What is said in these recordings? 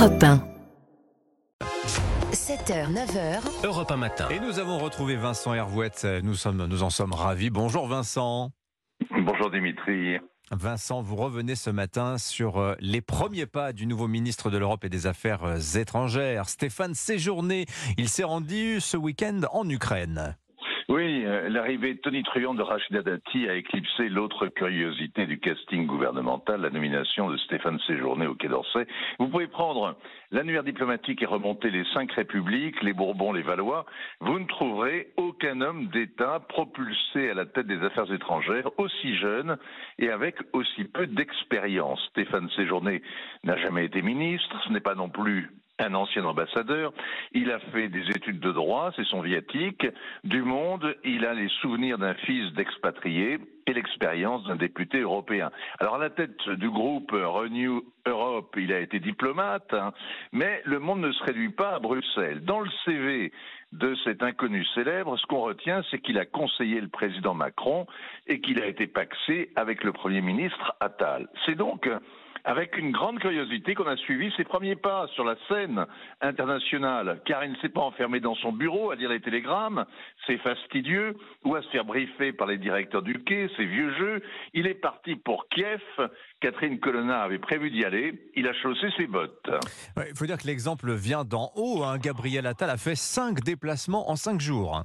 Europe 1. 7h, 9h. Europe 1 matin. Et nous avons retrouvé Vincent Hervouette. Nous, sommes, nous en sommes ravis. Bonjour Vincent. Bonjour Dimitri. Vincent, vous revenez ce matin sur euh, les premiers pas du nouveau ministre de l'Europe et des Affaires euh, étrangères, Stéphane Séjourné. Il s'est rendu ce week-end en Ukraine. Oui, euh, l'arrivée tonitruante de Rachida Dati a éclipsé l'autre curiosité du casting gouvernemental, la nomination de Stéphane Séjourné au Quai d'Orsay. Vous pouvez prendre l'annuaire diplomatique et remonter les cinq républiques, les Bourbons, les Valois. Vous ne trouverez aucun homme d'État propulsé à la tête des affaires étrangères aussi jeune et avec aussi peu d'expérience. Stéphane Séjourné n'a jamais été ministre, ce n'est pas non plus un ancien ambassadeur. Il a fait des études de droit, c'est son viatique. Du monde, il a les souvenirs d'un fils d'expatrié et l'expérience d'un député européen. Alors à la tête du groupe Renew Europe, il a été diplomate, hein, mais le monde ne se réduit pas à Bruxelles. Dans le CV de cet inconnu célèbre, ce qu'on retient, c'est qu'il a conseillé le président Macron et qu'il a été paxé avec le Premier ministre Attal. C'est donc avec une grande curiosité qu'on a suivi ses premiers pas sur la scène internationale, car il ne s'est pas enfermé dans son bureau à lire les télégrammes, c'est fastidieux, ou à se faire briefer par les directeurs du quai, c'est vieux jeu. Il est parti pour Kiev. Catherine Colonna avait prévu d'y aller. Il a chaussé ses bottes. Il faut dire que l'exemple vient d'en haut. Hein. Gabriel Attal a fait cinq déplacements en cinq jours.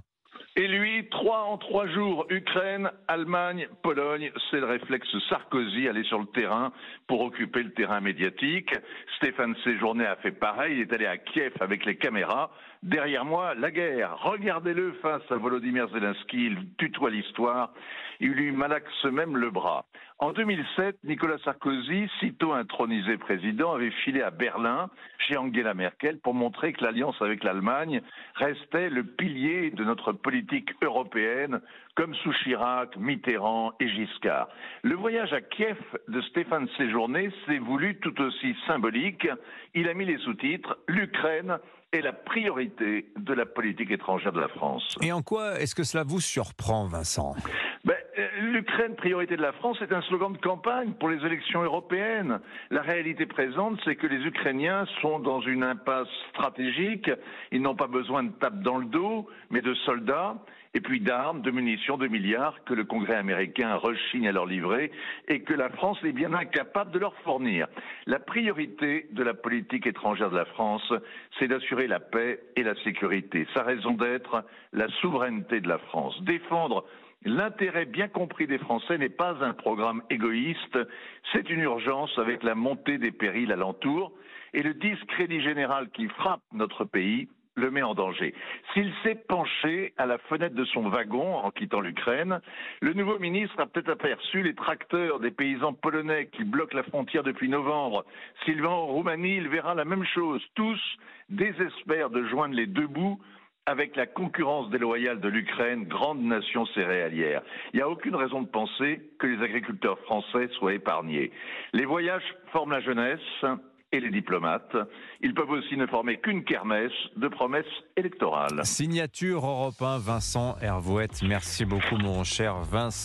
Et lui, trois en trois jours, Ukraine, Allemagne, Pologne, c'est le réflexe Sarkozy, aller sur le terrain pour occuper le terrain médiatique. Stéphane Séjourné a fait pareil, il est allé à Kiev avec les caméras. Derrière moi, la guerre. Regardez-le face à Volodymyr Zelensky, il tutoie l'histoire, il lui malaxe même le bras. En 2007, Nicolas Sarkozy, sitôt intronisé président, avait filé à Berlin chez Angela Merkel pour montrer que l'alliance avec l'Allemagne restait le pilier de notre politique européenne, comme sous Chirac, Mitterrand et Giscard. Le voyage à Kiev de Stéphane Séjourné s'est voulu tout aussi symbolique. Il a mis les sous-titres L'Ukraine est la priorité de la politique étrangère de la France. Et en quoi est-ce que cela vous surprend, Vincent? L'Ukraine, priorité de la France, est un slogan de campagne pour les élections européennes. La réalité présente, c'est que les Ukrainiens sont dans une impasse stratégique. Ils n'ont pas besoin de tape dans le dos, mais de soldats, et puis d'armes, de munitions, de milliards que le Congrès américain rechigne à leur livrer et que la France est bien incapable de leur fournir. La priorité de la politique étrangère de la France, c'est d'assurer la paix et la sécurité. Sa raison d'être, la souveraineté de la France. Défendre L'intérêt bien compris des Français n'est pas un programme égoïste, c'est une urgence avec la montée des périls alentour et le discrédit général qui frappe notre pays le met en danger. S'il s'est penché à la fenêtre de son wagon en quittant l'Ukraine, le nouveau ministre a peut-être aperçu les tracteurs des paysans polonais qui bloquent la frontière depuis novembre. S'il va en Roumanie, il verra la même chose. Tous désespèrent de joindre les deux bouts avec la concurrence déloyale de l'Ukraine, grande nation céréalière. Il n'y a aucune raison de penser que les agriculteurs français soient épargnés. Les voyages forment la jeunesse et les diplomates. Ils peuvent aussi ne former qu'une kermesse de promesses électorales. Signature européen Vincent Hervouette. Merci beaucoup mon cher Vincent.